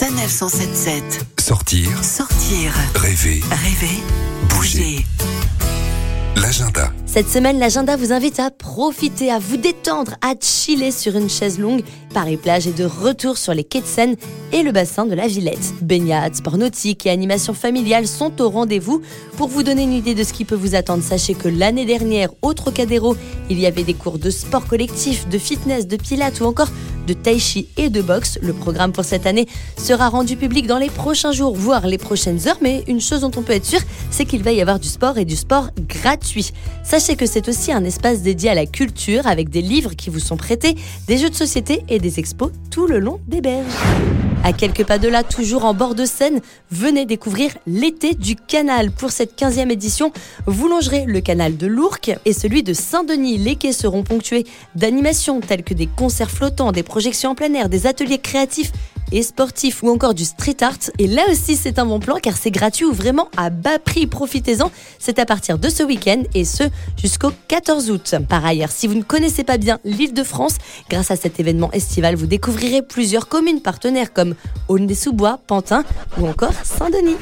Sanef 177. Sortir, Sortir. rêver, Rêver. Bouger. l'agenda. Cette semaine, l'agenda vous invite à profiter, à vous détendre, à chiller sur une chaise longue. Paris-Plage est de retour sur les quais de Seine et le bassin de la Villette. Baignade, sport nautique et animation familiale sont au rendez-vous. Pour vous donner une idée de ce qui peut vous attendre, sachez que l'année dernière, au Trocadéro, il y avait des cours de sport collectif, de fitness, de pilates ou encore de tai chi et de boxe. Le programme pour cette année sera rendu public dans les prochains jours, voire les prochaines heures. Mais une chose dont on peut être sûr, c'est qu'il va y avoir du sport et du sport gratuit. Sachez que c'est aussi un espace dédié à la culture avec des livres qui vous sont prêtés, des jeux de société et des expos tout le long des berges. À quelques pas de là, toujours en bord de Seine, venez découvrir l'été du canal. Pour cette 15e édition, vous longerez le canal de l'Ourcq et celui de Saint-Denis. Les quais seront ponctués d'animations telles que des concerts flottants, des projections en plein air, des ateliers créatifs et sportifs ou encore du street art. Et là aussi, c'est un bon plan car c'est gratuit ou vraiment à bas prix. Profitez-en. C'est à partir de ce week-end et ce jusqu'au 14 août. Par ailleurs, si vous ne connaissez pas bien l'île de France, grâce à cet événement estival, vous découvrirez plusieurs communes partenaires comme Aulnay-sous-Bois, Pantin ou encore Saint-Denis.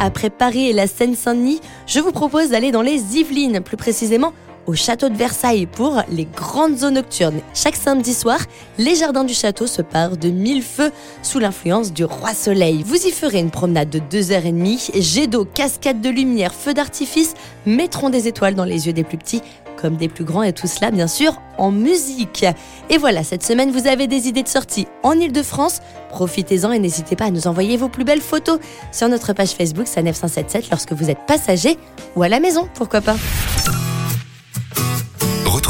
Après Paris et la Seine-Saint-Denis, je vous propose d'aller dans les Yvelines, plus précisément au château de Versailles pour les grandes eaux nocturnes. Chaque samedi soir, les jardins du château se parent de mille feux sous l'influence du roi soleil. Vous y ferez une promenade de 2h30, jet d'eau, cascade de lumière, feux d'artifice mettront des étoiles dans les yeux des plus petits comme des plus grands et tout cela bien sûr en musique. Et voilà, cette semaine vous avez des idées de sortie en Ile-de-France. Profitez-en et n'hésitez pas à nous envoyer vos plus belles photos sur notre page Facebook Sanef 177 lorsque vous êtes passager ou à la maison, pourquoi pas.